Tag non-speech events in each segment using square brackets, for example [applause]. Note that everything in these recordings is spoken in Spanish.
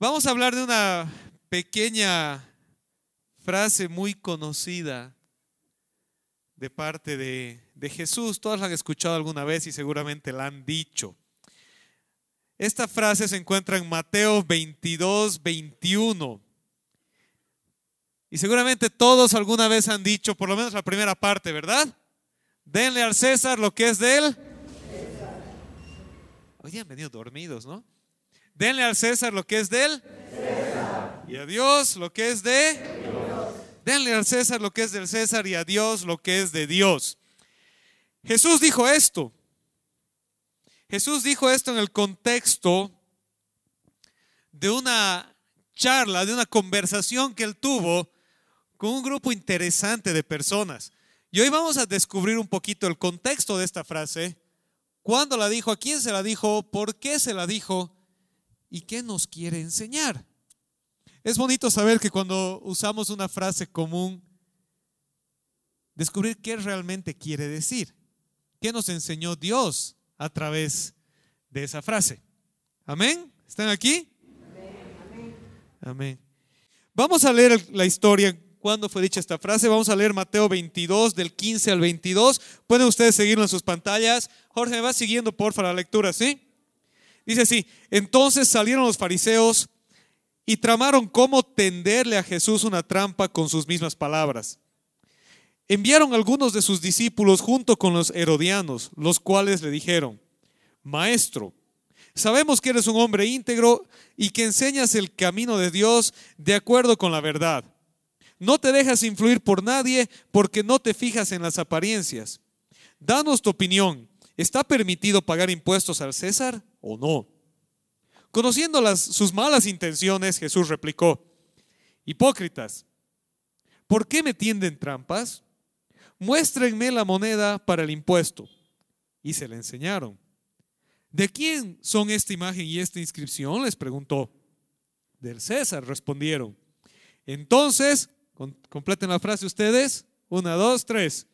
Vamos a hablar de una pequeña frase muy conocida de parte de, Jesús. Todos la han escuchado alguna vez y seguramente la han dicho. Esta frase se encuentra en Mateo 22, 21. Y seguramente todos alguna vez han dicho, por lo menos la primera parte, ¿verdad? Denle al César lo que es de él. Hoy han venido dormidos, ¿no? Denle al César lo que es de él. Y a Dios lo que es de. Dios. Denle al César lo que es del César y a Dios lo que es de Dios. Jesús dijo esto. Jesús dijo esto en el contexto de una charla, de una conversación que él tuvo con un grupo interesante de personas. Y hoy vamos a descubrir un poquito el contexto de esta frase, cuándo la dijo, a quién se la dijo, por qué se la dijo y qué nos quiere enseñar. Es bonito saber que cuando usamos una frase común, descubrir qué realmente quiere decir, qué nos enseñó Dios a través de esa frase. Amén. ¿Están aquí? Amén. Amén. Vamos a leer la historia cuándo fue dicha esta frase. Vamos a leer Mateo 22, del 15 al 22. Pueden ustedes seguirlo en sus pantallas. Jorge, me va siguiendo, porfa, la lectura, ¿sí? Dice así, entonces salieron los fariseos y tramaron cómo tenderle a Jesús una trampa con sus mismas palabras. Enviaron algunos de sus discípulos junto con los herodianos, los cuales le dijeron, Maestro, sabemos que eres un hombre íntegro y que enseñas el camino de Dios de acuerdo con la verdad no te dejas influir por nadie porque no te fijas en las apariencias. Danos tu opinión. ¿Está permitido pagar impuestos al César o no? Conociendo las, sus malas intenciones, Jesús replicó, Hipócritas, ¿por qué me tienden trampas? Muéstrenme la moneda para el impuesto. Y se le enseñaron. ¿De quién son esta imagen y esta inscripción? Les preguntó. Del César, respondieron. Entonces Completen la frase ustedes. Una, dos, tres.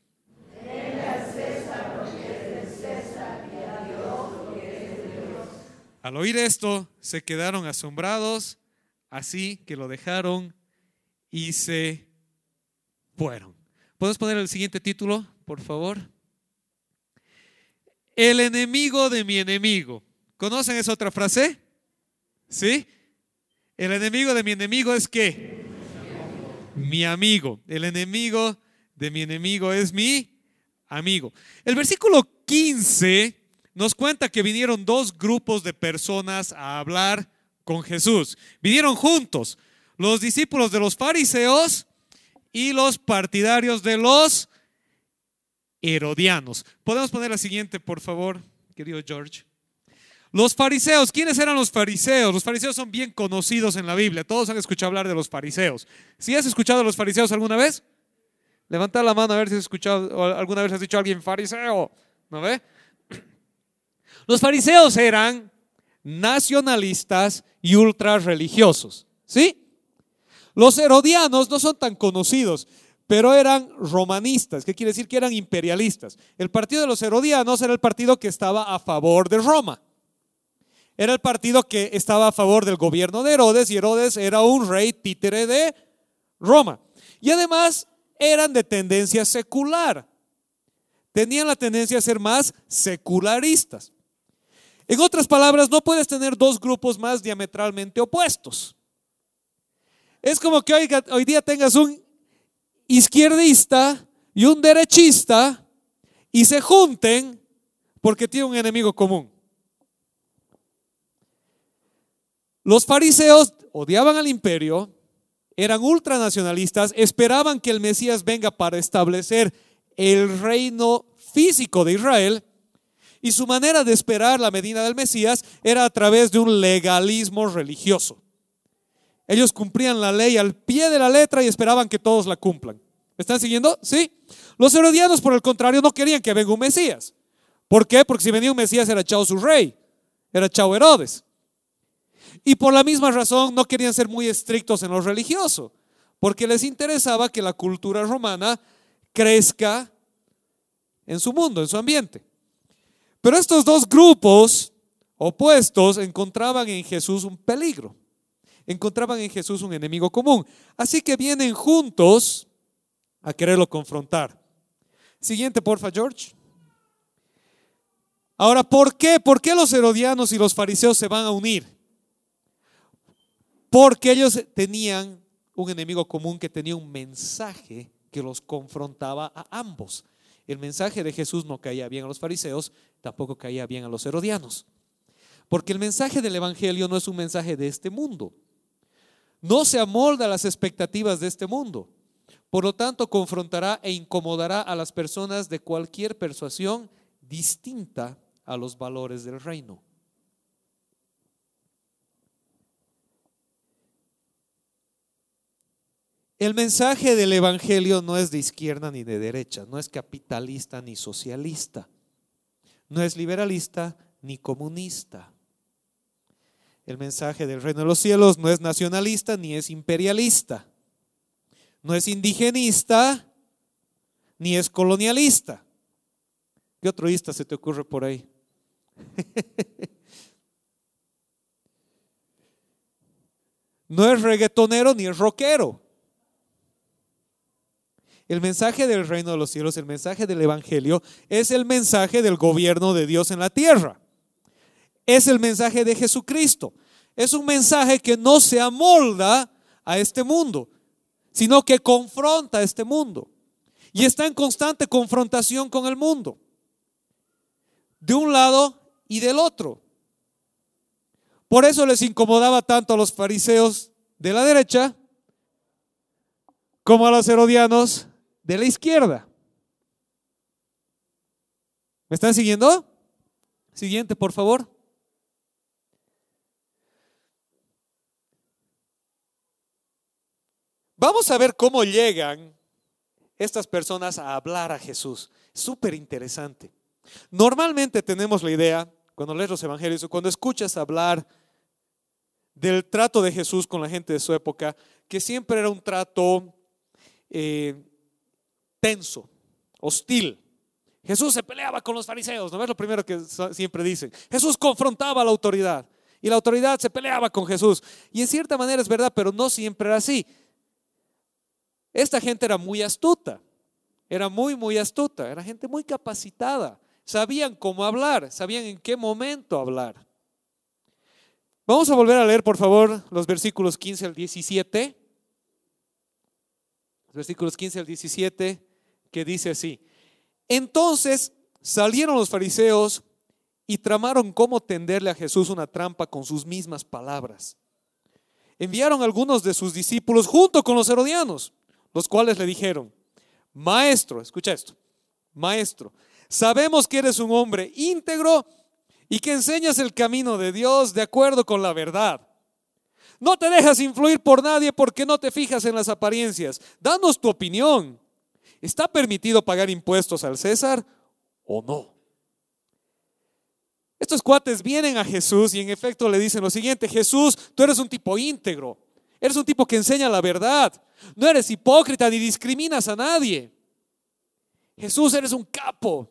Al oír esto, se quedaron asombrados, así que lo dejaron y se fueron. ¿Puedes poner el siguiente título, por favor? El enemigo de mi enemigo. ¿Conocen esa otra frase? ¿Sí? El enemigo de mi enemigo es que mi amigo. El enemigo de mi enemigo es mi amigo. El versículo 15 nos cuenta que vinieron dos grupos de personas a hablar con Jesús. Vinieron juntos los discípulos de los fariseos y los partidarios de los herodianos. ¿Podemos poner la siguiente, por favor, querido George? Los fariseos, ¿quiénes eran los fariseos? Los fariseos son bien conocidos en la Biblia. Todos han escuchado hablar de los fariseos. ¿Sí has escuchado de los fariseos alguna vez? Levanta la mano a ver si has escuchado alguna vez has dicho a alguien fariseo. ¿No ve? [clears throat] Los fariseos eran nacionalistas y ultra religiosos. ¿Sí? Los herodianos no son tan conocidos, pero eran romanistas. ¿Qué quiere decir? Que eran imperialistas. El partido de los herodianos era el partido que estaba a favor de Roma. Era el partido que estaba a favor del gobierno de Herodes y Herodes era un rey títere de Roma. Y además eran de tendencia secular. Tenían la tendencia a ser más secularistas. En otras palabras, no puedes tener dos grupos más diametralmente opuestos. Es como que hoy, hoy día tengas un izquierdista y un derechista y se junten porque tienen un enemigo común. Los fariseos odiaban al imperio, eran ultranacionalistas, esperaban que el Mesías venga para establecer el reino físico de Israel y su manera de esperar la medida del Mesías era a través de un legalismo religioso. Ellos cumplían la ley al pie de la letra y esperaban que todos la cumplan. ¿Me están siguiendo? Sí. Los herodianos, por el contrario, no querían que venga un Mesías. ¿Por qué? Porque si venía un Mesías era chao su rey, era chao Herodes. Y por la misma razón no querían ser muy estrictos en lo religioso, porque les interesaba que la cultura romana crezca en su mundo, en su ambiente. Pero estos dos grupos opuestos encontraban en Jesús un peligro, encontraban en Jesús un enemigo común. Así que vienen juntos a quererlo confrontar. Siguiente, porfa, George. Ahora, ¿por qué? ¿Por qué los herodianos y los fariseos se van a unir? Porque ellos tenían un enemigo común que tenía un mensaje que los confrontaba a ambos. El mensaje de Jesús no caía bien a los fariseos, tampoco caía bien a los herodianos. Porque el mensaje del Evangelio no es un mensaje de este mundo. No se amolda a las expectativas de este mundo. Por lo tanto, confrontará e incomodará a las personas de cualquier persuasión distinta a los valores del reino. El mensaje del Evangelio no es de izquierda ni de derecha, no es capitalista ni socialista, no es liberalista ni comunista. El mensaje del reino de los cielos no es nacionalista ni es imperialista, no es indigenista ni es colonialista. ¿Qué otro ista se te ocurre por ahí? [laughs] no es reggaetonero ni es rockero. El mensaje del reino de los cielos, el mensaje del Evangelio, es el mensaje del gobierno de Dios en la tierra. Es el mensaje de Jesucristo. Es un mensaje que no se amolda a este mundo, sino que confronta a este mundo. Y está en constante confrontación con el mundo. De un lado y del otro. Por eso les incomodaba tanto a los fariseos de la derecha como a los herodianos de la izquierda. ¿Me están siguiendo? Siguiente, por favor. Vamos a ver cómo llegan estas personas a hablar a Jesús. Súper interesante. Normalmente tenemos la idea, cuando lees los evangelios o cuando escuchas hablar del trato de Jesús con la gente de su época, que siempre era un trato eh, tenso, hostil. Jesús se peleaba con los fariseos, ¿no es lo primero que siempre dicen? Jesús confrontaba a la autoridad y la autoridad se peleaba con Jesús. Y en cierta manera es verdad, pero no siempre era así. Esta gente era muy astuta, era muy, muy astuta, era gente muy capacitada, sabían cómo hablar, sabían en qué momento hablar. Vamos a volver a leer, por favor, los versículos 15 al 17. Los versículos 15 al 17, que dice así. Entonces salieron los fariseos y tramaron cómo tenderle a Jesús una trampa con sus mismas palabras. Enviaron algunos de sus discípulos junto con los herodianos los cuales le dijeron, maestro, escucha esto, maestro, sabemos que eres un hombre íntegro y que enseñas el camino de Dios de acuerdo con la verdad. No te dejas influir por nadie porque no te fijas en las apariencias. Danos tu opinión. ¿Está permitido pagar impuestos al César o no? Estos cuates vienen a Jesús y en efecto le dicen lo siguiente, Jesús, tú eres un tipo íntegro, eres un tipo que enseña la verdad, no eres hipócrita ni discriminas a nadie. Jesús, eres un capo,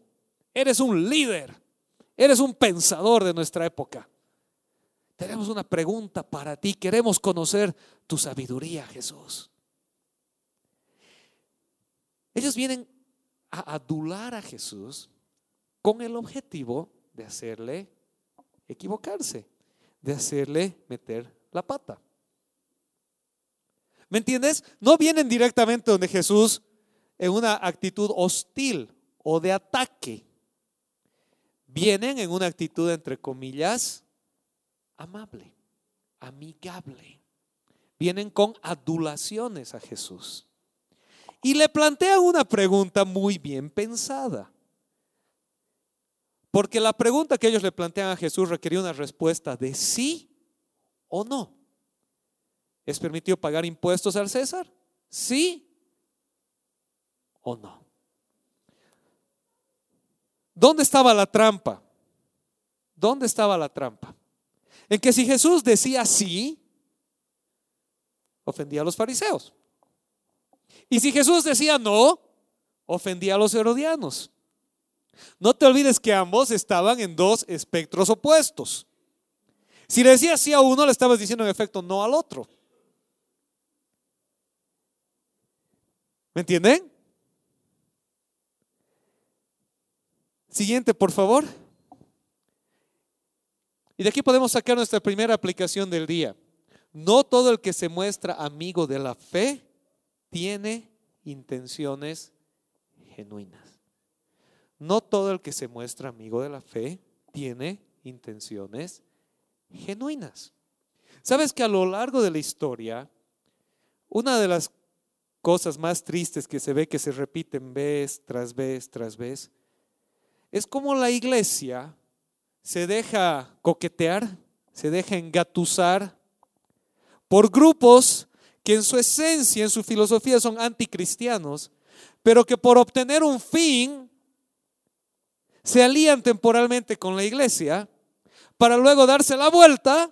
eres un líder, eres un pensador de nuestra época. Tenemos una pregunta para ti, queremos conocer tu sabiduría, Jesús. Ellos vienen a adular a Jesús con el objetivo de hacerle equivocarse, de hacerle meter la pata. ¿Me entiendes? No vienen directamente donde Jesús en una actitud hostil o de ataque. Vienen en una actitud, entre comillas, amable, amigable. Vienen con adulaciones a Jesús. Y le plantean una pregunta muy bien pensada. Porque la pregunta que ellos le plantean a Jesús requería una respuesta de sí o no. ¿Es permitido pagar impuestos al César? ¿Sí o no? ¿Dónde estaba la trampa? ¿Dónde estaba la trampa? En que si Jesús decía sí, ofendía a los fariseos. Y si Jesús decía no, ofendía a los herodianos. No te olvides que ambos estaban en dos espectros opuestos. Si le decías sí a uno, le estabas diciendo en efecto no al otro. ¿Me entienden? Siguiente, por favor. Y de aquí podemos sacar nuestra primera aplicación del día. No todo el que se muestra amigo de la fe tiene intenciones genuinas. No todo el que se muestra amigo de la fe tiene intenciones genuinas. Sabes que a lo largo de la historia, una de las cosas más tristes que se ve que se repiten vez tras vez tras vez, es como la iglesia se deja coquetear, se deja engatusar por grupos que en su esencia, en su filosofía son anticristianos, pero que por obtener un fin se alían temporalmente con la iglesia para luego darse la vuelta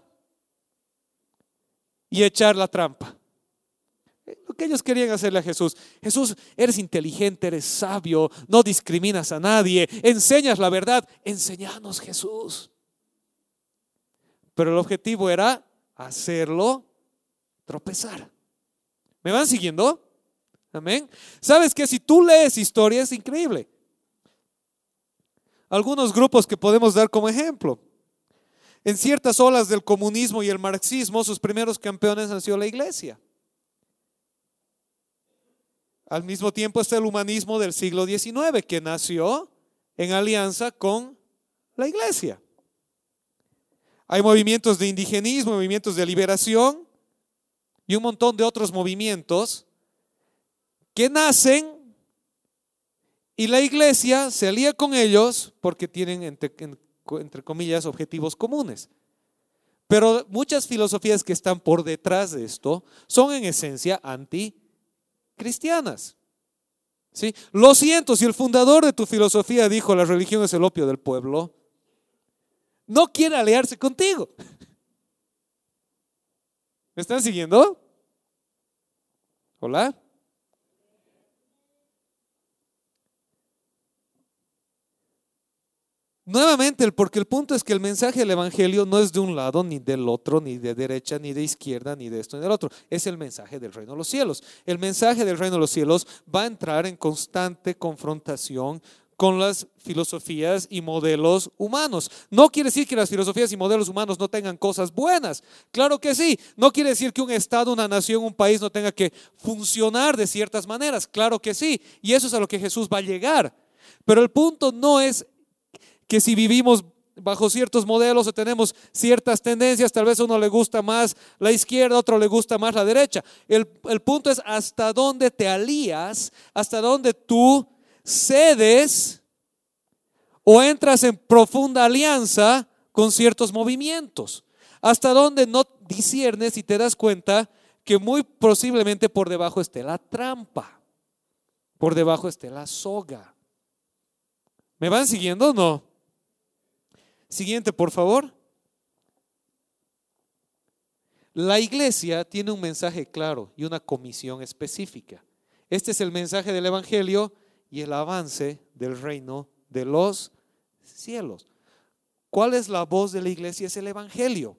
y echar la trampa. Lo que ellos querían hacerle a Jesús. Jesús, eres inteligente, eres sabio, no discriminas a nadie, enseñas la verdad, enseñanos Jesús. Pero el objetivo era hacerlo tropezar. ¿Me van siguiendo? Amén. Sabes que si tú lees historia es increíble. Algunos grupos que podemos dar como ejemplo. En ciertas olas del comunismo y el marxismo, sus primeros campeones han sido la iglesia. Al mismo tiempo está el humanismo del siglo XIX, que nació en alianza con la iglesia. Hay movimientos de indigenismo, movimientos de liberación y un montón de otros movimientos que nacen y la iglesia se alía con ellos porque tienen, entre, entre, comillas, objetivos comunes. Pero muchas filosofías que están por detrás de esto son en esencia anticristianas. ¿Sí? Lo siento, si el fundador de tu filosofía dijo la religión es el opio del pueblo, no quiere aliarse contigo. [laughs] ¿Me están siguiendo? ¿Hola? Nuevamente, porque el punto es que el mensaje del Evangelio no es de un lado, ni del otro, ni de derecha, ni de izquierda, ni de esto, ni del otro. Es el mensaje del reino de los cielos. El mensaje del reino de los cielos va a entrar en constante confrontación con las filosofías y modelos humanos. No quiere decir que las filosofías y modelos humanos no tengan cosas buenas. Claro que sí. No quiere decir que un Estado, una nación, un país no tenga que funcionar de ciertas maneras. Claro que sí. Y eso es a lo que Jesús va a llegar. Pero el punto no es que si vivimos bajo ciertos modelos o tenemos ciertas tendencias, tal vez a uno le gusta más la izquierda, a otro le gusta más la derecha. El, el punto es hasta dónde te alías, hasta dónde tú cedes o entras en profunda alianza con ciertos movimientos. Hasta dónde no disiernes y te das cuenta que muy posiblemente por debajo esté la trampa, por debajo esté la soga. ¿Me van siguiendo o no? Siguiente, por favor. La iglesia tiene un mensaje claro y una comisión específica. Este es el mensaje del Evangelio y el avance del reino de los cielos. ¿Cuál es la voz de la iglesia? Es el Evangelio.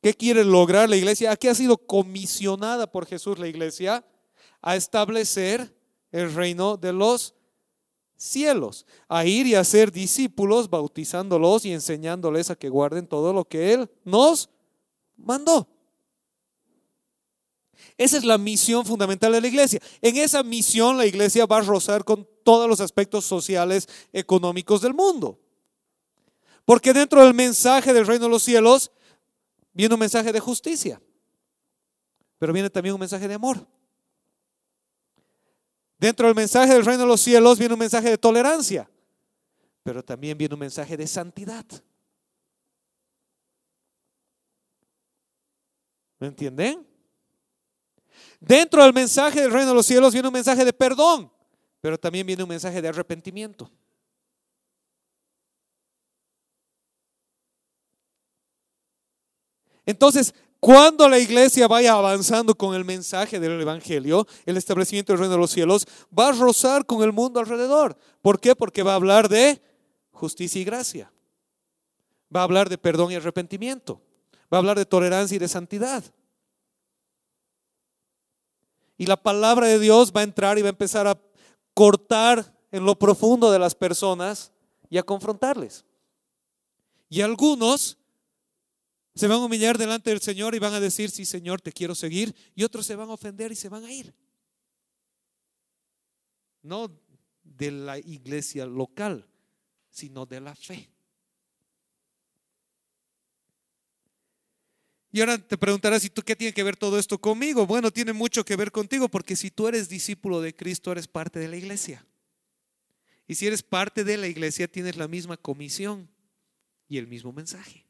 ¿Qué quiere lograr la iglesia? ¿A qué ha sido comisionada por Jesús la iglesia? A establecer el reino de los cielos, a ir y a ser discípulos, bautizándolos y enseñándoles a que guarden todo lo que Él nos mandó. Esa es la misión fundamental de la iglesia. En esa misión la iglesia va a rozar con todos los aspectos sociales, económicos del mundo. Porque dentro del mensaje del reino de los cielos viene un mensaje de justicia, pero viene también un mensaje de amor. Dentro del mensaje del reino de los cielos viene un mensaje de tolerancia, pero también viene un mensaje de santidad. ¿Me entienden? Dentro del mensaje del reino de los cielos viene un mensaje de perdón, pero también viene un mensaje de arrepentimiento. Entonces, cuando la iglesia vaya avanzando con el mensaje del Evangelio, el establecimiento del reino de los cielos, va a rozar con el mundo alrededor. ¿Por qué? Porque va a hablar de justicia y gracia. Va a hablar de perdón y arrepentimiento. Va a hablar de tolerancia y de santidad. Y la palabra de Dios va a entrar y va a empezar a cortar en lo profundo de las personas y a confrontarles. Y algunos se van a humillar delante del Señor y van a decir, sí Señor, te quiero seguir. Y otros se van a ofender y se van a ir. No de la iglesia local, sino de la fe. Y ahora te preguntarás, ¿y tú qué tiene que ver todo esto conmigo? Bueno, tiene mucho que ver contigo porque si tú eres discípulo de Cristo, eres parte de la iglesia. Y si eres parte de la iglesia, tienes la misma comisión y el mismo mensaje.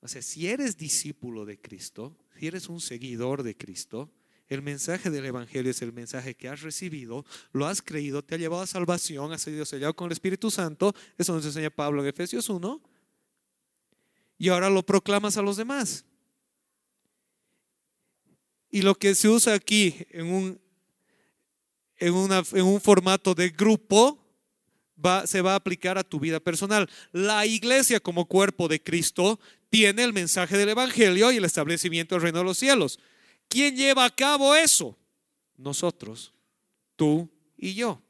O sea, si eres discípulo de Cristo, si eres un seguidor de Cristo, el mensaje del Evangelio es el mensaje que has recibido, lo has creído, te ha llevado a salvación, has sido sellado con el Espíritu Santo. Eso nos enseña Pablo en Efesios 1 y ahora lo proclamas a los demás. Y lo que se usa aquí en un, en en un formato de grupo se va a aplicar a tu vida personal. La iglesia como cuerpo de Cristo tiene el mensaje del Evangelio y el establecimiento del reino de los cielos. ¿Quién lleva a cabo eso? Nosotros, tú y yo.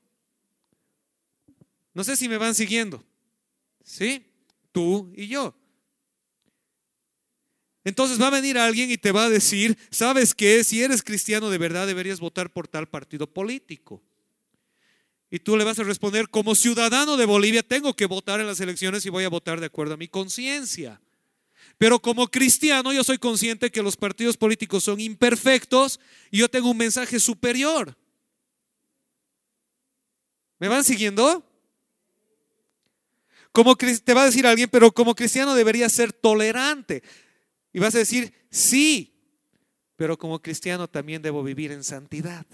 No sé si me van siguiendo. ¿Sí? Tú y yo. Entonces va a venir alguien y te va a decir, ¿sabes qué? Si eres cristiano de verdad deberías votar por tal partido político. Y tú le vas a responder, como ciudadano de Bolivia tengo que votar en las elecciones y voy a votar de acuerdo a mi conciencia. Pero como cristiano yo soy consciente que los partidos políticos son imperfectos y yo tengo un mensaje superior. ¿Me van siguiendo? Como te va a decir alguien, pero como cristiano debería ser tolerante. Y vas a decir, sí, pero como cristiano también debo vivir en santidad.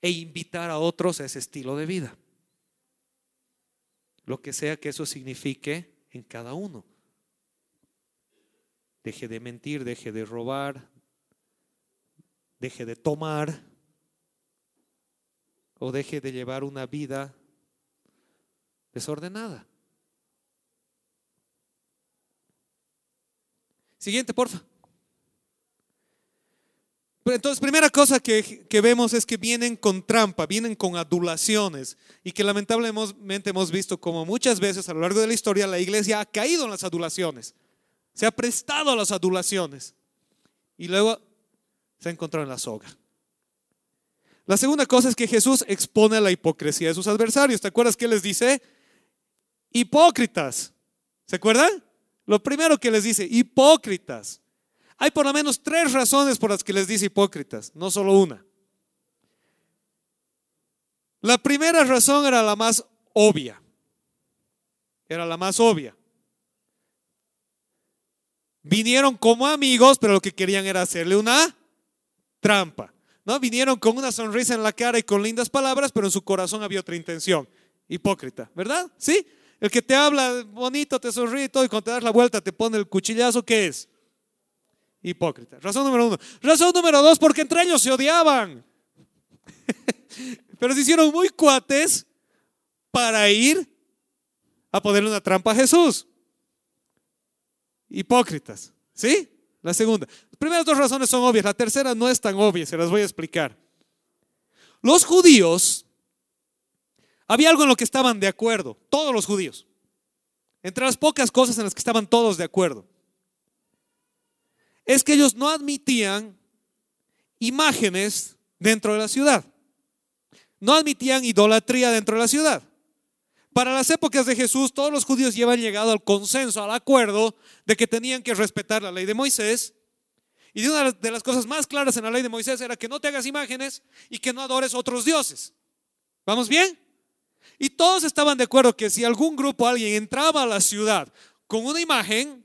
E invitar a otros a ese estilo de vida. Lo que sea que eso signifique en cada uno. Deje de mentir, deje de robar, deje de tomar o deje de llevar una vida desordenada. Siguiente, porfa. Entonces, primera cosa que, que, vemos es que vienen con trampa, vienen con adulaciones y que lamentablemente hemos visto como muchas veces a lo largo de la historia la iglesia ha caído en las adulaciones, se ha prestado a las adulaciones y luego se ha encontrado en la soga. La segunda cosa es que Jesús expone la hipocresía de sus adversarios. ¿Te acuerdas que les dice? Hipócritas. ¿Se acuerdan? Lo primero que les dice, hipócritas. Hay por lo menos tres razones por las que les dice hipócritas, no solo una. La primera razón era la más obvia. Era la más obvia. Vinieron como amigos, pero lo que querían era hacerle una trampa. ¿No? Vinieron con una sonrisa en la cara y con lindas palabras, pero en su corazón había otra intención. Hipócrita, ¿verdad? ¿Sí? El que te habla bonito, te sonríe y todo, y cuando te das la vuelta te pone el cuchillazo, ¿qué es? Hipócrita. Razón número uno. Razón número dos, porque entre ellos se odiaban. [laughs] Pero se hicieron muy cuates para ir a ponerle una trampa a Jesús. Hipócritas. ¿Sí? La segunda. Las primeras dos razones son obvias. La tercera no es tan obvia, se las voy a explicar. Los judíos había algo en lo que estaban de acuerdo, todos los judíos. Entre las pocas cosas en las que estaban todos de acuerdo, es que ellos no admitían imágenes dentro de la ciudad. No admitían idolatría dentro de la ciudad. Para las épocas de Jesús, todos los judíos llevan llegado al consenso, al acuerdo de que tenían que respetar la ley de Moisés. Y una de las cosas más claras en la ley de Moisés era que no te hagas imágenes y que no adores otros dioses. ¿Vamos bien? Y todos estaban de acuerdo que si algún grupo, alguien entraba a la ciudad con una imagen,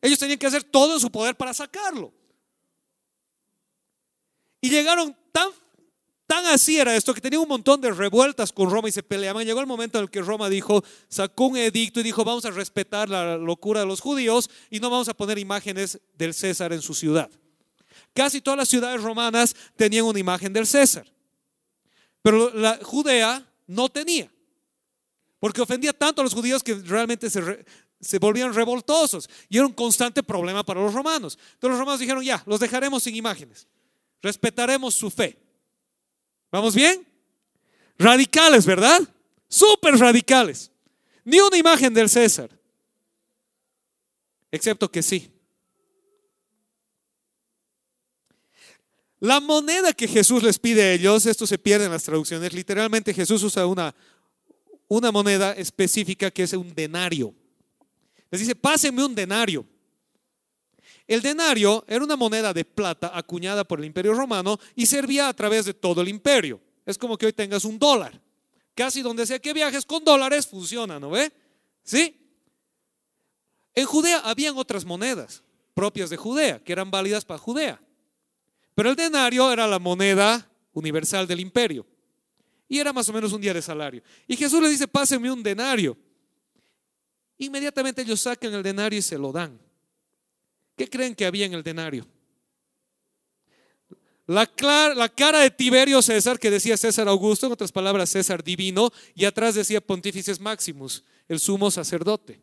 ellos tenían que hacer todo en su poder para sacarlo. Y llegaron tan, tan así era esto que tenía un montón de revueltas con Roma y se peleaban. Llegó el momento en el que Roma dijo, sacó un edicto y dijo, vamos a respetar la locura de los judíos y no vamos a poner imágenes del César en su ciudad. Casi todas las ciudades romanas tenían una imagen del César, pero la Judea no tenía, porque ofendía tanto a los judíos que realmente se, se volvían revoltosos y era un constante problema para los romanos. Entonces los romanos dijeron, ya, los dejaremos sin imágenes, respetaremos su fe. ¿Vamos bien? Radicales, ¿verdad? Súper radicales. Ni una imagen del César. Excepto que sí. La moneda que Jesús les pide a ellos, esto se pierde en las traducciones, literalmente Jesús usa una, una moneda específica que es un denario. Les dice, pásenme un denario. El denario era una moneda de plata acuñada por el imperio romano y servía a través de todo el imperio. Es como que hoy tengas un dólar. Casi donde sea que viajes con dólares funciona, ¿no ve? ¿Sí? En Judea habían otras monedas propias de Judea, que eran válidas para Judea. Pero el denario era la moneda universal del imperio. Y era más o menos un día de salario. Y Jesús le dice, pásenme un denario. Inmediatamente ellos sacan el denario y se lo dan. ¿Qué creen que había en el denario? La, cara de Tiberio César, que decía César Augusto, en otras palabras César divino, y atrás decía Pontífices Maximus, el sumo sacerdote.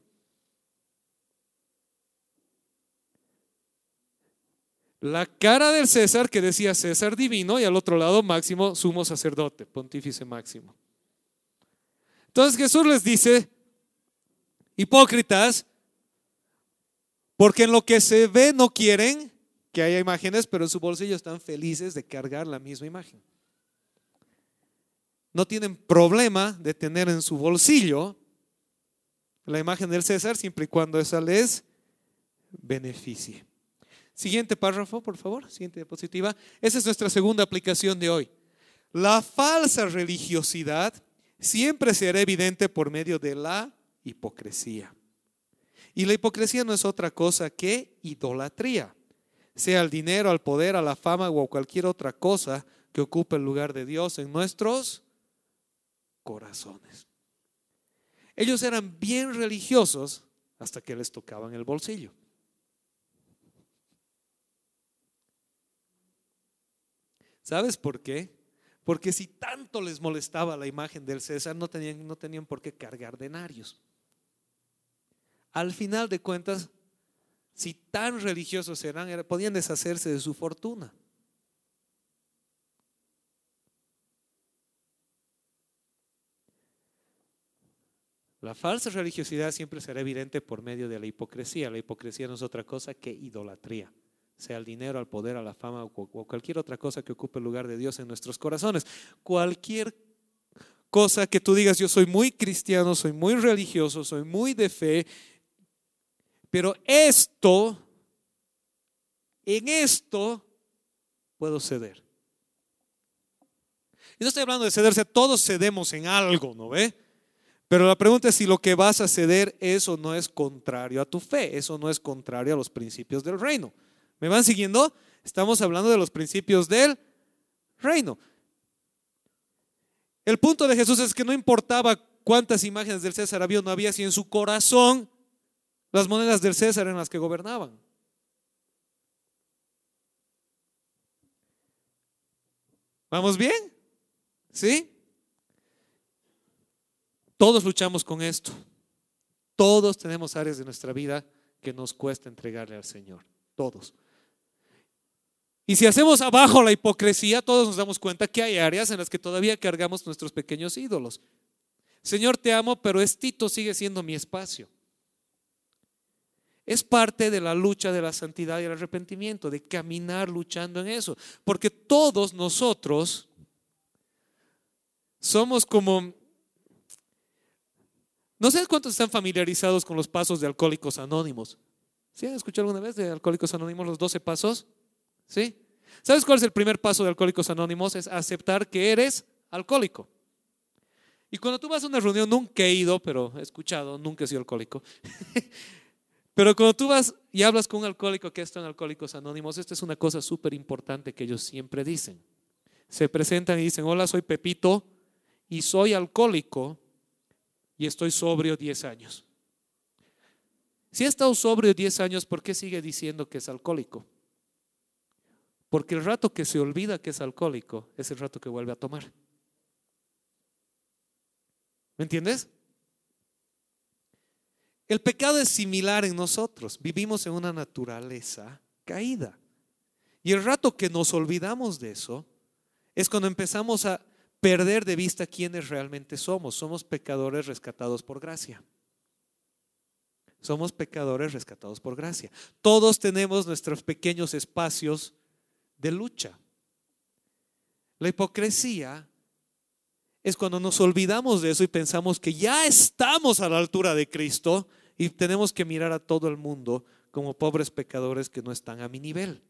La cara del César, que decía César divino, y al otro lado Máximo, sumo sacerdote, Pontífice Máximo. Entonces Jesús les dice, hipócritas, porque en lo que se ve no quieren que haya imágenes, pero en su bolsillo están felices de cargar la misma imagen. No tienen problema de tener en su bolsillo la imagen del César siempre y cuando esa les beneficie. Siguiente párrafo, por favor, siguiente diapositiva. Esa es nuestra segunda aplicación de hoy. La falsa religiosidad siempre será evidente por medio de la hipocresía. Y la hipocresía no es otra cosa que idolatría, sea el dinero, al poder, a la fama o cualquier otra cosa que ocupe el lugar de Dios en nuestros corazones. Ellos eran bien religiosos hasta que les tocaban el bolsillo. ¿Sabes por qué? Porque si tanto les molestaba la imagen del César, no tenían, no tenían por qué cargar denarios al final de cuentas, si tan religiosos eran, podían deshacerse de su fortuna. La falsa religiosidad siempre será evidente por medio de la hipocresía. La hipocresía no es otra cosa que idolatría, sea el dinero, al poder, a la fama o cualquier otra cosa que ocupe el lugar de Dios en nuestros corazones. Cualquier cosa que tú digas, yo soy muy cristiano, soy muy religioso, soy muy de fe, pero esto, en esto, puedo ceder. Y no estoy hablando de cederse, todos cedemos en algo, ¿no ve? Pero la pregunta es si lo que vas a ceder, eso no es contrario a tu fe, eso no es contrario a los principios del reino. ¿Me van siguiendo? Estamos hablando de los principios del reino. El punto de Jesús es que no importaba cuántas imágenes del César había o no había, si en su corazón las monedas del César eran las que gobernaban. ¿Vamos bien? ¿Sí? Todos luchamos con esto. Todos tenemos áreas de nuestra vida que nos cuesta entregarle al Señor. Todos. Y si hacemos abajo la hipocresía, todos nos damos cuenta que hay áreas en las que todavía cargamos nuestros pequeños ídolos. Señor, te amo, pero estito sigue siendo mi espacio. Es parte de la lucha de la santidad y el arrepentimiento, de caminar luchando en eso. Porque todos nosotros somos como... No sé cuántos están familiarizados con los pasos de Alcohólicos Anónimos. ¿Sí han escuchado alguna vez de Alcohólicos Anónimos los 12 pasos? ¿Sí? ¿Sabes cuál es el primer paso de Alcohólicos Anónimos? Es aceptar que eres alcohólico. Y cuando tú vas a una reunión, nunca he ido, pero he escuchado, nunca he sido alcohólico. [laughs] Pero cuando tú vas y hablas con un alcohólico que está en Alcohólicos Anónimos, esta es una cosa súper importante que ellos siempre dicen. se presentan y dicen, hola, soy Pepito y soy alcohólico y estoy sobrio 10 años. Si ha estado sobrio 10 años, ¿por qué sigue diciendo que es alcohólico? Porque el rato que se olvida que es alcohólico es el rato que vuelve a tomar. ¿Me entiendes? El pecado es similar en nosotros. Vivimos en una naturaleza caída. Y el rato que nos olvidamos de eso es cuando empezamos a perder de vista quiénes realmente somos. Somos pecadores rescatados por gracia. Somos pecadores rescatados por gracia. Todos tenemos nuestros pequeños espacios de lucha. La hipocresía es cuando nos olvidamos de eso y pensamos que ya estamos a la altura de Cristo y tenemos que mirar a todo el mundo como pobres pecadores que no están a mi nivel.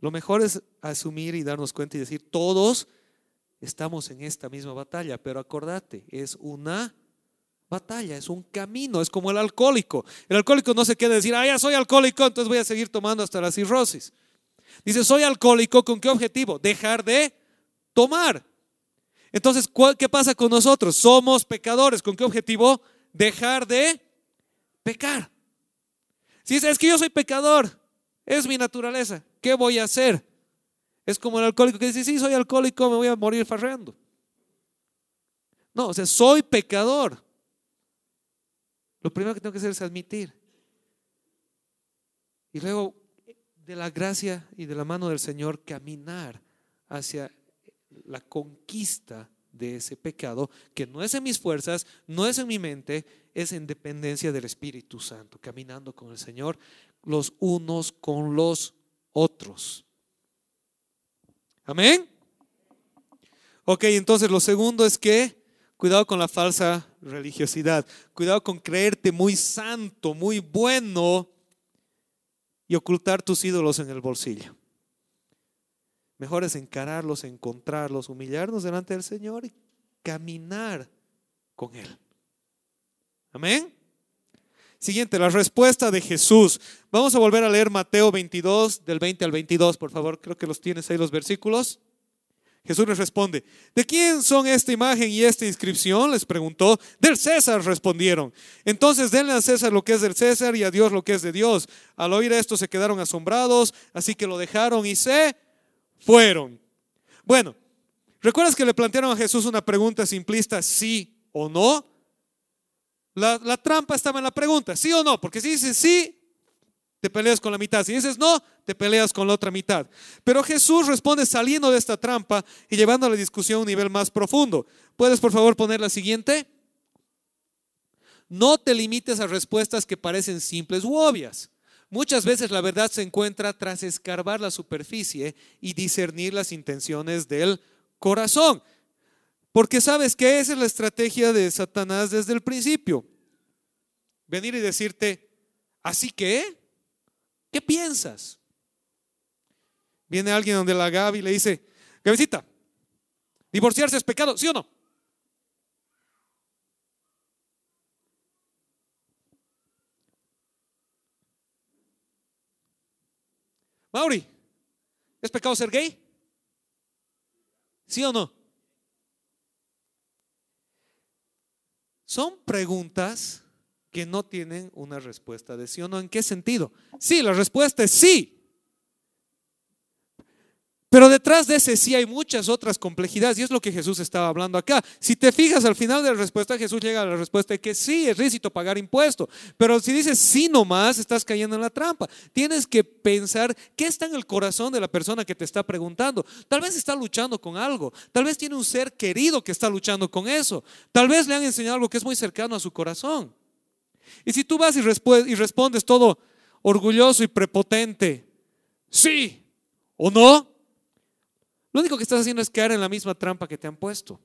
Lo mejor es asumir y darnos cuenta y decir, todos estamos en esta misma batalla, pero acordate, es una batalla, es un camino, es como el alcohólico. El alcohólico no se queda decir, ah, ya soy alcohólico, entonces voy a seguir tomando hasta la cirrosis. Dice, soy alcohólico, ¿con qué objetivo? Dejar de tomar. Entonces, ¿qué pasa con nosotros? Somos pecadores, ¿con qué objetivo? Dejar de pecar. Si dice, es que yo soy pecador, es mi naturaleza, ¿qué voy a hacer? Es como el alcohólico que dice, sí, soy alcohólico, me voy a morir farreando. No, o sea, soy pecador. Lo primero que tengo que hacer es admitir. Y luego de la gracia y de la mano del Señor caminar hacia la conquista de ese pecado, que no es en mis fuerzas, no es en mi mente, es en dependencia del Espíritu Santo, caminando con el Señor los unos con los otros. Amén. Ok, entonces lo segundo es que cuidado con la falsa religiosidad, cuidado con creerte muy santo, muy bueno y ocultar tus ídolos en el bolsillo. Mejor es encararlos, encontrarlos, humillarnos delante del Señor y caminar con Él. Amén. Siguiente, la respuesta de Jesús. Vamos a volver a leer Mateo 22, del 20 al 22, por favor. Creo que los tienes ahí los versículos. Jesús les responde, ¿de quién son esta imagen y esta inscripción? Les preguntó. Del César respondieron. Entonces denle a César lo que es del César y a Dios lo que es de Dios. Al oír esto se quedaron asombrados, así que lo dejaron y se fueron. Bueno, ¿recuerdas que le plantearon a Jesús una pregunta simplista, sí o no? La, la trampa estaba en la pregunta, sí o no, porque si dices sí, te peleas con la mitad. Si dices no, te peleas con la otra mitad. Pero Jesús responde saliendo de esta trampa y llevando la discusión a un nivel más profundo. ¿Puedes por favor poner la siguiente? No te limites a respuestas que parecen simples u obvias. Muchas veces la verdad se encuentra tras escarbar la superficie y discernir las intenciones del corazón. Porque sabes que esa es la estrategia de Satanás desde el principio. Venir y decirte, así que, ¿Qué piensas? Viene alguien donde la Gaby le dice, Gabicita, ¿divorciarse es pecado? ¿Sí o no? Mauri, ¿es pecado ser gay? ¿Sí o no? Son preguntas que no tienen una respuesta de sí o no. ¿En qué sentido? Sí, la respuesta es sí. Pero detrás de ese sí hay muchas otras complejidades y es lo que Jesús estaba hablando acá. Si te fijas al final de la respuesta, Jesús llega a la respuesta de que sí, es lícito pagar impuestos. Pero si dices sí nomás, estás cayendo en la trampa. Tienes que pensar qué está en el corazón de la persona que te está preguntando. Tal vez está luchando con algo. Tal vez tiene un ser querido que está luchando con eso. Tal vez le han enseñado algo que es muy cercano a su corazón. Y si tú vas y, respondes todo orgulloso y prepotente, sí o no, lo único que estás haciendo es caer en la misma trampa que te han puesto.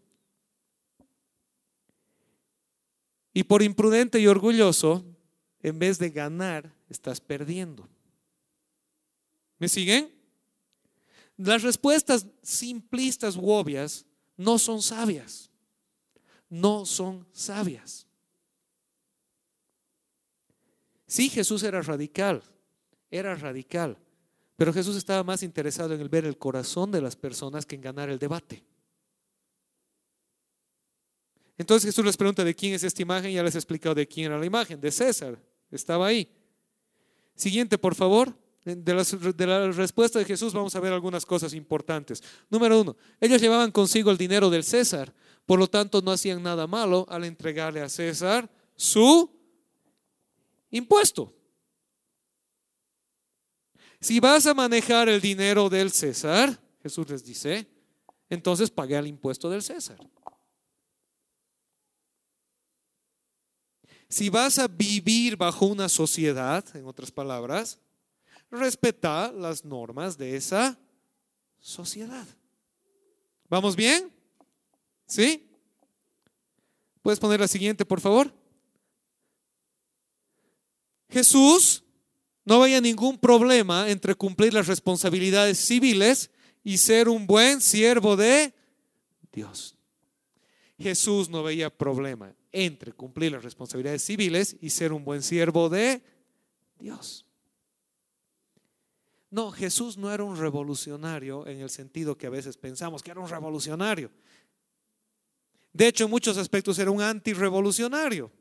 Y por imprudente y orgulloso, en vez de ganar, estás perdiendo. ¿Me siguen? Las respuestas simplistas u obvias no son sabias. No son sabias. Sí, Jesús era radical, era radical, Pero Jesús estaba más interesado en el ver el corazón de las personas que en ganar el debate. Entonces Jesús les pregunta de quién es esta imagen, ya les he explicado de quién era la imagen, de César, estaba ahí. Siguiente, por favor. De, la respuesta de Jesús vamos a ver algunas cosas importantes. Número uno, ellos llevaban consigo el dinero del César, por lo tanto no hacían nada malo al entregarle a César su impuesto. Si vas a manejar el dinero del César, Jesús les dice, entonces pague el impuesto del César. Si vas a vivir bajo una sociedad, en otras palabras, respeta las normas de esa sociedad. ¿Vamos bien? ¿Sí? ¿Puedes poner la siguiente, por favor? Jesús no veía ningún problema entre cumplir las responsabilidades civiles y ser un buen siervo de Dios. Jesús no veía problema entre cumplir las responsabilidades civiles y ser un buen siervo de Dios. No, Jesús no era un revolucionario en el sentido que a veces pensamos que era un revolucionario. De hecho, en muchos aspectos era un antirrevolucionario.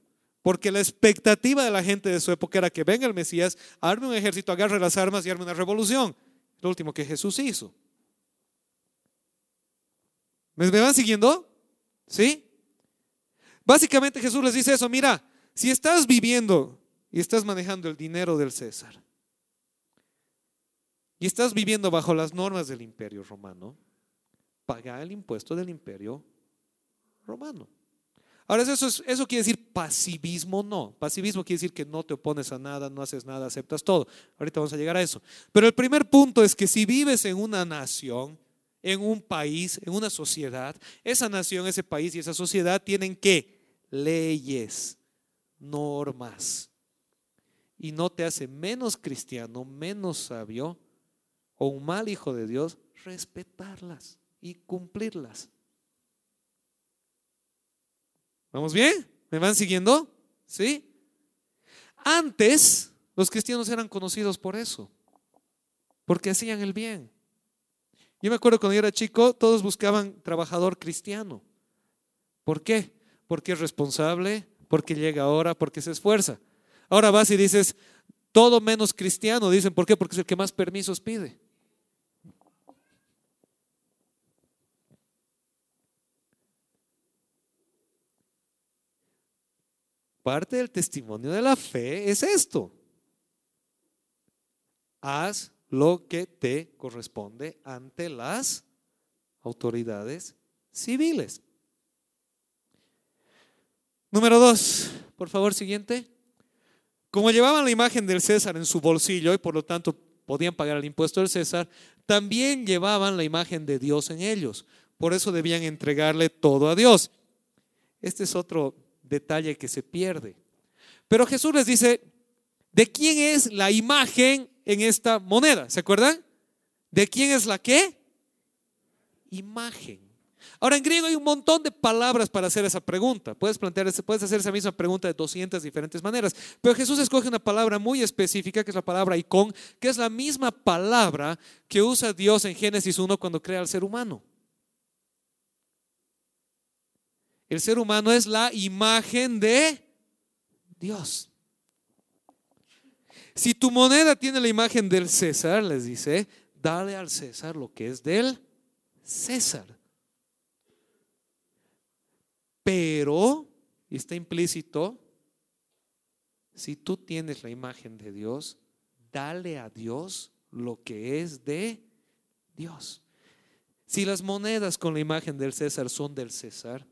Porque la expectativa de la gente de su época era que venga el Mesías, arme un ejército, agarre las armas y arme una revolución. Lo último que Jesús hizo. ¿Me van siguiendo? ¿Sí? Básicamente Jesús les dice eso, mira, si estás viviendo y estás manejando el dinero del César y estás viviendo bajo las normas del imperio romano, paga el impuesto del imperio romano. Ahora, eso, eso quiere decir pasivismo, no. Pasivismo quiere decir que no te opones a nada, no haces nada, aceptas todo. Ahorita vamos a llegar a eso. Pero el primer punto es que si vives en una nación, en un país, en una sociedad, esa nación, ese país y esa sociedad tienen que leyes, normas. Y no te hace menos cristiano, menos sabio o un mal hijo de Dios respetarlas y cumplirlas. ¿Vamos bien? ¿Me van siguiendo? ¿Sí? Antes los cristianos eran conocidos por eso, porque hacían el bien. Yo me acuerdo cuando yo era chico, todos buscaban trabajador cristiano. ¿Por qué? Porque es responsable, porque llega ahora, porque se esfuerza. Ahora vas y dices, todo menos cristiano. Dicen, ¿por qué? Porque es el que más permisos pide. Parte del testimonio de la fe es esto. Haz lo que te corresponde ante las autoridades civiles. Número dos, por favor, siguiente. Como llevaban la imagen del César en su bolsillo y por lo tanto podían pagar el impuesto del César, también llevaban la imagen de Dios en ellos. Por eso debían entregarle todo a Dios. Este es otro detalle que se pierde. Pero Jesús les dice, ¿de quién es la imagen en esta moneda? ¿Se acuerdan? ¿De quién es la qué? Imagen. Ahora en griego hay un montón de palabras para hacer esa pregunta. Puedes plantear, puedes hacer esa misma pregunta de 200 diferentes maneras. Pero Jesús escoge una palabra muy específica, que es la palabra icon, que es la misma palabra que usa Dios en Génesis 1 cuando crea al ser humano. El ser humano es la imagen de Dios. Si tu moneda tiene la imagen del César, les dice, dale al César lo que es del César. Pero, y está implícito, si tú tienes la imagen de Dios, dale a Dios lo que es de Dios. Si las monedas con la imagen del César son del César,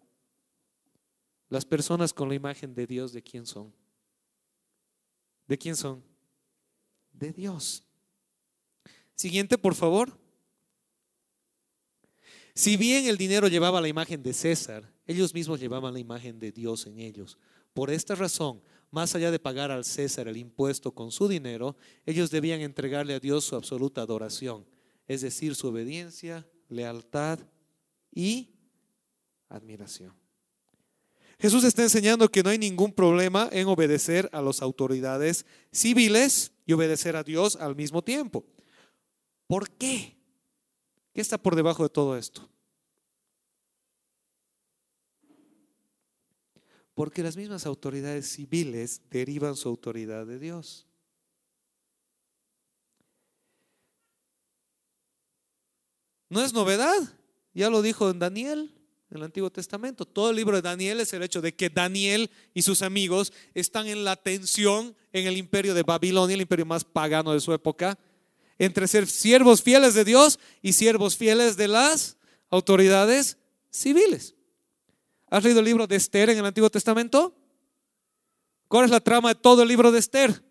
las personas con la imagen de Dios, ¿de quién son? ¿De quién son? De Dios. Siguiente, por favor. Si bien el dinero llevaba la imagen de César, ellos mismos llevaban la imagen de Dios en ellos. Por esta razón, más allá de pagar al César el impuesto con su dinero, ellos debían entregarle a Dios su absoluta adoración, es decir, su obediencia, lealtad y admiración. Jesús está enseñando que no hay ningún problema en obedecer a las autoridades civiles y obedecer a Dios al mismo tiempo. ¿Por qué? ¿Qué está por debajo de todo esto? Porque las mismas autoridades civiles derivan su autoridad de Dios. No es novedad, ya lo dijo en Daniel, en el Antiguo Testamento. Todo el libro de Daniel es el hecho de que Daniel y sus amigos están en la tensión en el imperio de Babilonia, el imperio más pagano de su época, entre ser siervos fieles de Dios y siervos fieles de las autoridades civiles. ¿Has leído el libro de Esther en el Antiguo Testamento? ¿Cuál es la trama de todo el libro de Esther?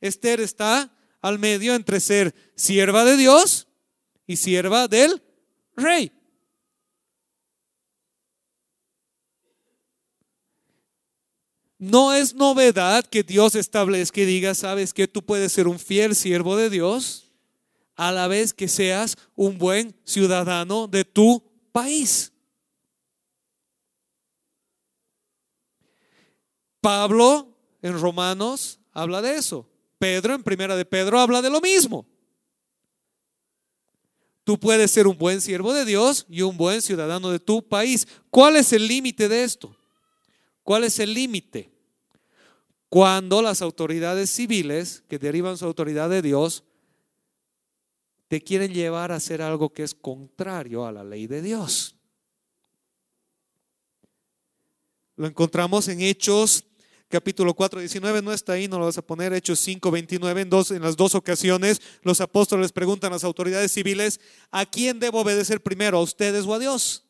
Esther está al medio entre ser sierva de Dios y sierva del rey. No es novedad que Dios establezca y diga, sabes que tú puedes ser un fiel siervo de Dios a la vez que seas un buen ciudadano de tu país. Pablo en Romanos habla de eso. Pedro en Primera de Pedro habla de lo mismo. Tú puedes ser un buen siervo de Dios y un buen ciudadano de tu país. ¿Cuál es el límite de esto? ¿Cuál es el límite? Cuando las autoridades civiles, que derivan su autoridad de Dios, te quieren llevar a hacer algo que es contrario a la ley de Dios. Lo encontramos en Hechos capítulo 4, 19, no está ahí, no lo vas a poner, Hechos 5, 29, en, dos, en las dos ocasiones los apóstoles preguntan a las autoridades civiles, ¿a quién debo obedecer primero, a ustedes o a Dios?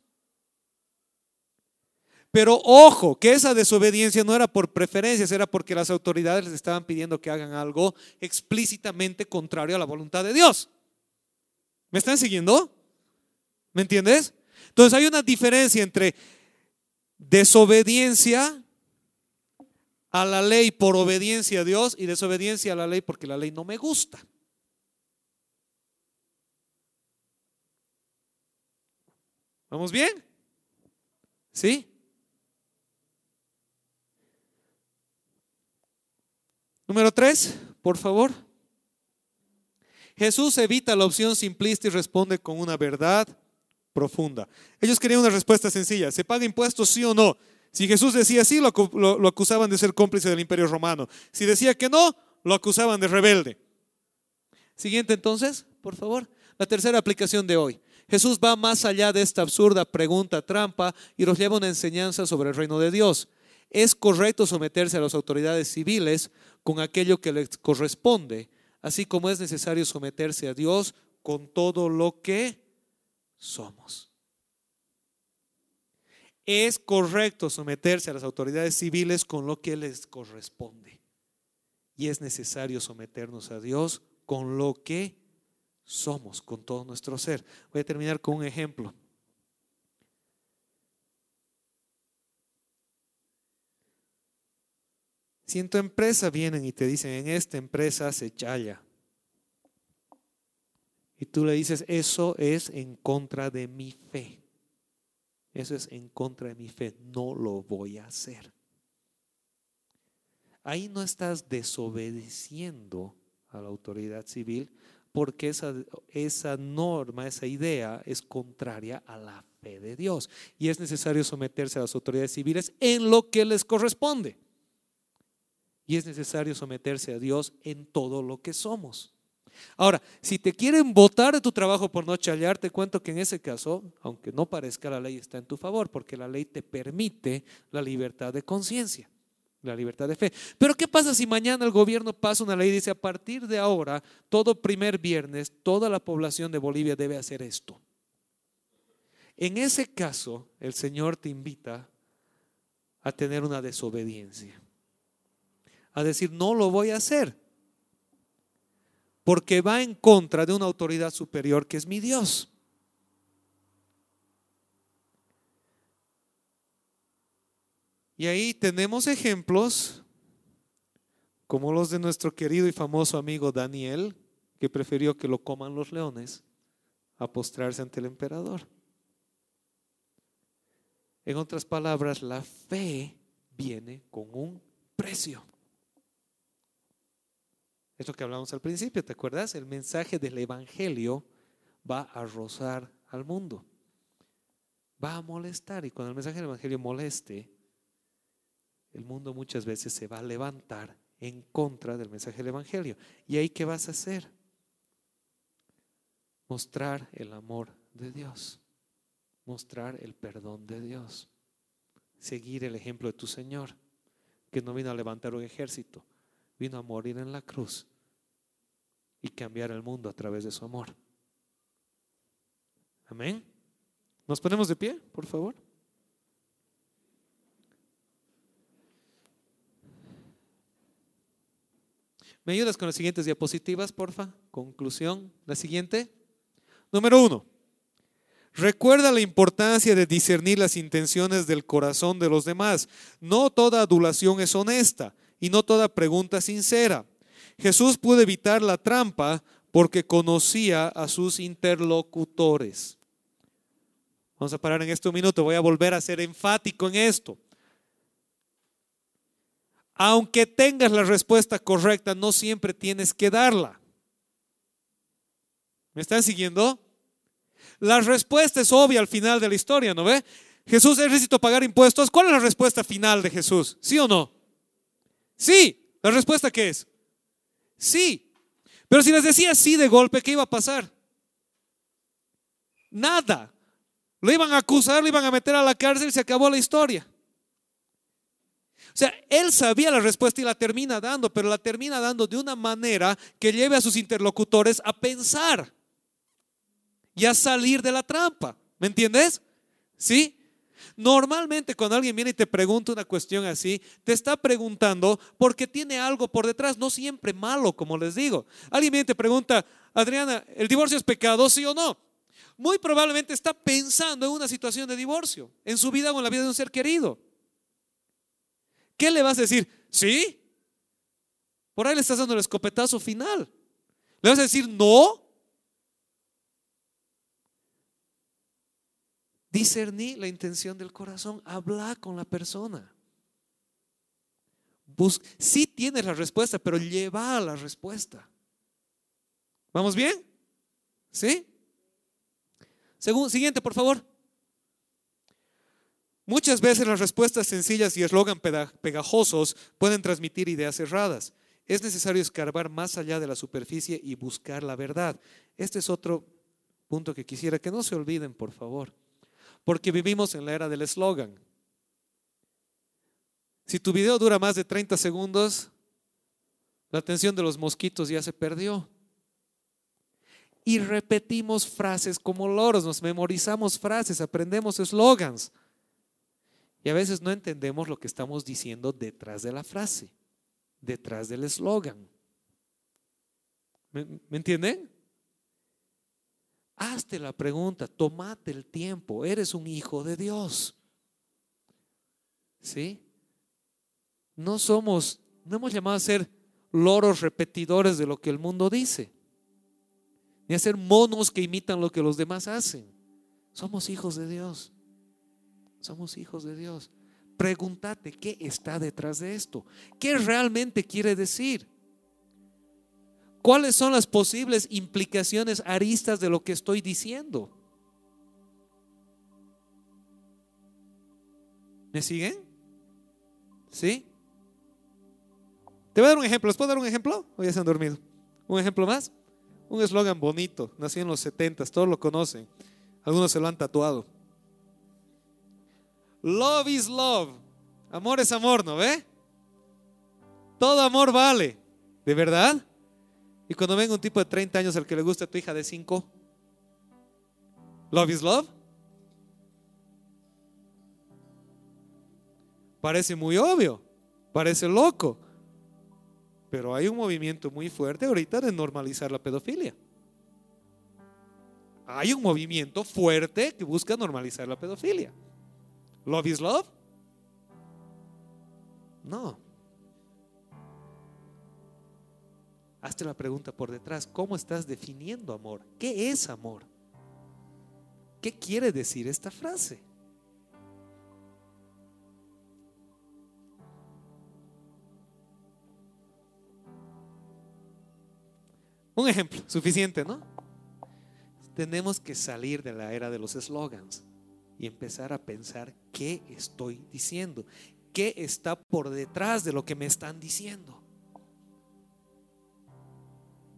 Pero ojo, que esa desobediencia no era por preferencias, era porque las autoridades les estaban pidiendo que hagan algo explícitamente contrario a la voluntad de Dios. ¿Me están siguiendo? ¿Me entiendes? Entonces hay una diferencia entre desobediencia a la ley por obediencia a Dios y desobediencia a la ley porque la ley no me gusta. ¿Vamos bien? ¿Sí? Número tres, por favor. Jesús evita la opción simplista y responde con una verdad profunda. Ellos querían una respuesta sencilla. ¿Se paga impuestos sí o no? Si Jesús decía sí, lo, acusaban de ser cómplice del imperio romano. Si decía que no, lo acusaban de rebelde. Siguiente entonces, por favor. La tercera aplicación de hoy. Jesús va más allá de esta absurda pregunta trampa y nos lleva una enseñanza sobre el reino de Dios. Es correcto someterse a las autoridades civiles con aquello que les corresponde, así como es necesario someterse a Dios con todo lo que somos. Es correcto someterse a las autoridades civiles con lo que les corresponde. Y es necesario someternos a Dios con lo que somos, con todo nuestro ser. Voy a terminar con un ejemplo. Si en tu empresa vienen y te dicen, en esta empresa se chaya, y tú le dices, eso es en contra de mi fe. Eso es en contra de mi fe. No lo voy a hacer. Ahí no estás desobedeciendo a la autoridad civil porque esa, esa norma, esa idea es contraria a la fe de Dios. Y es necesario someterse a las autoridades civiles en lo que les corresponde. Y es necesario someterse a Dios en todo lo que somos. Ahora, si te quieren votar de tu trabajo por no chalear, te cuento que en ese caso, aunque no parezca, la ley está en tu favor, porque la ley te permite la libertad de conciencia, la libertad de fe. Pero ¿qué pasa si mañana el gobierno pasa una ley y dice, a partir de ahora, todo primer viernes, toda la población de Bolivia debe hacer esto? En ese caso, el Señor te invita a tener una desobediencia, a decir, no lo voy a hacer porque va en contra de una autoridad superior que es mi Dios. Y ahí tenemos ejemplos como los de nuestro querido y famoso amigo Daniel, que prefirió que lo coman los leones a postrarse ante el emperador. En otras palabras, la fe viene con un precio. Es lo que hablamos al principio, ¿te acuerdas? El mensaje del Evangelio va a rozar al mundo. Va a molestar. Y cuando el mensaje del Evangelio moleste, el mundo muchas veces se va a levantar en contra del mensaje del Evangelio. ¿Y ahí qué vas a hacer? Mostrar el amor de Dios. Mostrar el perdón de Dios. Seguir el ejemplo de tu Señor, que no vino a levantar un ejército, vino a morir en la cruz y cambiar el mundo a través de su amor. Amén. ¿Nos ponemos de pie, por favor? ¿Me ayudas con las siguientes diapositivas, porfa? Conclusión. La siguiente. Número uno. Recuerda la importancia de discernir las intenciones del corazón de los demás. No toda adulación es honesta y no toda pregunta sincera. Jesús pudo evitar la trampa porque conocía a sus interlocutores. Vamos a parar en este minuto. Voy a volver a ser enfático en esto. Aunque tengas la respuesta correcta, no siempre tienes que darla. ¿Me están siguiendo? La respuesta es obvia al final de la historia, ¿no ve? Jesús es necesito pagar impuestos. ¿Cuál es la respuesta final de Jesús? ¿Sí o no? Sí. ¿La respuesta qué es? Sí. Pero si les decía sí de golpe, ¿qué iba a pasar? Nada. Lo iban a acusar, lo iban a meter a la cárcel y se acabó la historia. O sea, él sabía la respuesta y la termina dando, pero la termina dando de una manera que lleve a sus interlocutores a pensar y a salir de la trampa. ¿Me entiendes? ¿Sí? Normalmente cuando alguien viene y te pregunta una cuestión así, te está preguntando porque tiene algo por detrás, no siempre malo, como les digo. Alguien viene y te pregunta, Adriana, ¿el divorcio es pecado, sí o no? muy probablemente está pensando en una situación de divorcio, en su vida o en la vida de un ser querido. ¿Qué le vas a decir? ¿Sí? Por ahí le estás dando el escopetazo final. ¿Le vas a decir no? Discerní la intención del corazón, habla con la persona. Bus sí tienes la respuesta, pero lleva la respuesta. ¿Vamos bien? ¿Sí? siguiente, por favor. Muchas veces las respuestas sencillas y eslogan pegajosos pueden transmitir ideas erradas. Es necesario escarbar más allá de la superficie y buscar la verdad. Este es otro punto que quisiera que no se olviden, por favor, porque vivimos en la era del eslogan. Si tu video dura más de 30 segundos, la atención de los mosquitos ya se perdió y repetimos frases como loros, nos memorizamos frases, aprendemos eslogans. Y a veces no entendemos lo que estamos diciendo detrás de la frase, detrás del eslogan. ¿Me, ¿Me, entienden? Hazte la pregunta, tomate el tiempo, eres un hijo de Dios. ¿Sí? No somos, no hemos llamado a ser loros repetidores de lo que el mundo dice ni hacer monos que imitan lo que los demás hacen. Somos hijos de Dios. Somos hijos de Dios. Pregúntate qué está detrás de esto. ¿Qué realmente quiere decir? ¿Cuáles son las posibles implicaciones aristas de lo que estoy diciendo? ¿Me siguen? ¿Sí? Te voy a dar un ejemplo. ¿Les puedo dar un ejemplo? ¿O ya se han dormido? ¿Un ejemplo más? Un eslogan bonito, nació en los 70, todos lo conocen. Algunos se lo han tatuado. Love is love. Amor es amor, ¿no ve? Todo amor vale. ¿De verdad? Y cuando venga un tipo de 30 años al que le gusta tu hija de 5, love is love. Parece muy obvio, parece loco. Pero hay un movimiento muy fuerte ahorita de normalizar la pedofilia. Hay un movimiento fuerte que busca normalizar la pedofilia. ¿Love is love? No. Hazte la pregunta por detrás, ¿cómo estás definiendo amor? ¿Qué es amor? ¿Qué quiere decir esta frase? Un ejemplo, suficiente, ¿no? Tenemos que salir de la era de los eslogans y empezar a pensar qué estoy diciendo, qué está por detrás de lo que me están diciendo.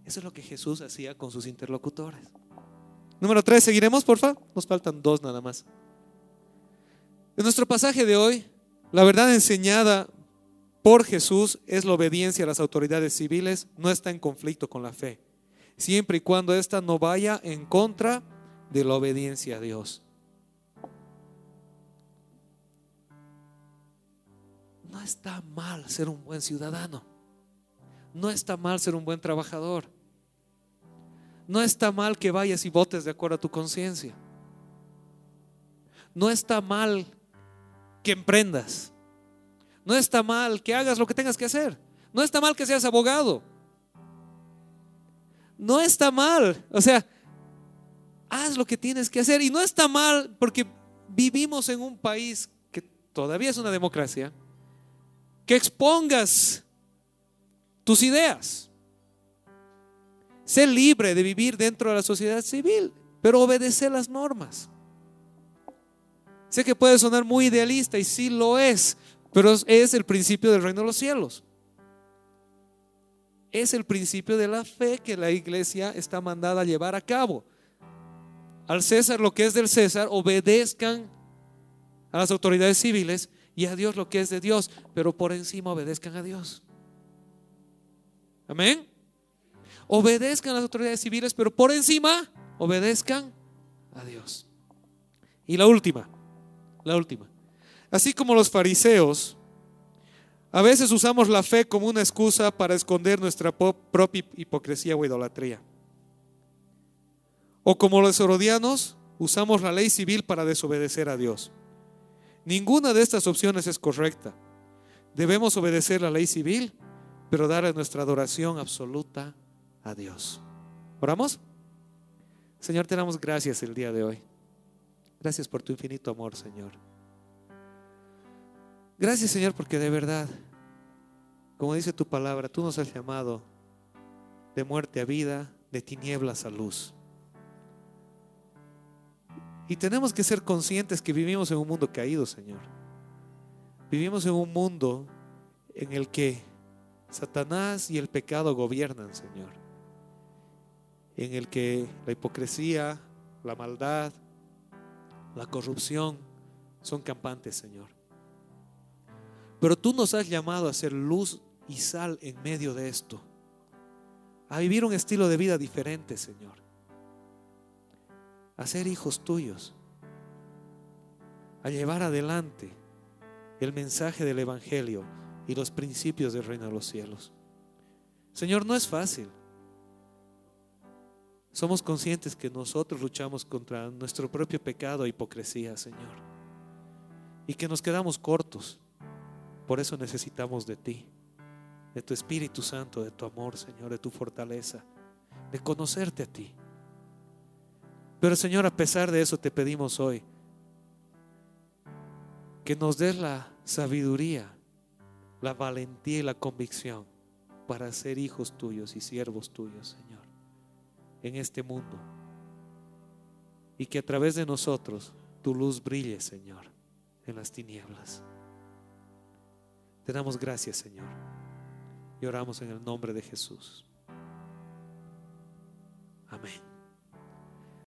Eso es lo que Jesús hacía con sus interlocutores. Número tres, seguiremos, por favor. Nos faltan dos nada más. En nuestro pasaje de hoy, la verdad enseñada por Jesús es la obediencia a las autoridades civiles, no está en conflicto con la fe, siempre y cuando ésta no vaya en contra de la obediencia a Dios. No está mal ser un buen ciudadano. No está mal ser un buen trabajador. No está mal que vayas y votes de acuerdo a tu conciencia. No está mal que emprendas. No está mal que hagas lo que tengas que hacer. No está mal que seas abogado. No está mal. O sea, haz lo que tienes que hacer. Y no está mal porque vivimos en un país que todavía es una democracia. Que expongas tus ideas. Sé libre de vivir dentro de la sociedad civil, pero obedece las normas. Sé que puede sonar muy idealista y sí lo es, pero es el principio del reino de los cielos. Es el principio de la fe que la iglesia está mandada a llevar a cabo. Al César lo que es del César, obedezcan a las autoridades civiles y a Dios lo que es de Dios, pero por encima obedezcan a Dios. Amén. Obedezcan a las autoridades civiles, pero por encima obedezcan a Dios. Y la última, la última. Así como los fariseos, a veces usamos la fe como una excusa para esconder nuestra propia hipocresía o idolatría. O como los herodianos, usamos la ley civil para desobedecer a Dios. Ninguna de estas opciones es correcta. Debemos obedecer la ley civil, pero darle nuestra adoración absoluta a Dios. ¿Oramos? Señor, te damos gracias el día de hoy. Gracias por tu infinito amor, Señor. Gracias, Señor, porque de verdad, como dice tu palabra, tú nos has llamado de muerte a vida, de tinieblas a luz. Y tenemos que ser conscientes que vivimos en un mundo caído, Señor. Vivimos en un mundo en el que Satanás y el pecado gobiernan, Señor en el que la hipocresía, la maldad, la corrupción son campantes, Señor. Pero tú nos has llamado a ser luz y sal en medio de esto, a vivir un estilo de vida diferente, Señor, a ser hijos tuyos, a llevar adelante el mensaje del Evangelio y los principios del reino de los cielos. Señor, no es fácil somos conscientes que nosotros luchamos contra nuestro propio pecado e hipocresía, Señor. Y que nos quedamos cortos. Por eso necesitamos de ti, de tu Espíritu Santo, de tu amor, Señor, de tu fortaleza, de conocerte a ti. Pero Señor, a pesar de eso te pedimos hoy que nos des la sabiduría, la valentía y la convicción para ser hijos tuyos y siervos tuyos, Señor en este mundo. Y que a través de nosotros tu luz brille, Señor, en las tinieblas. Te damos gracias, Señor. Y oramos en el nombre de Jesús. Amén.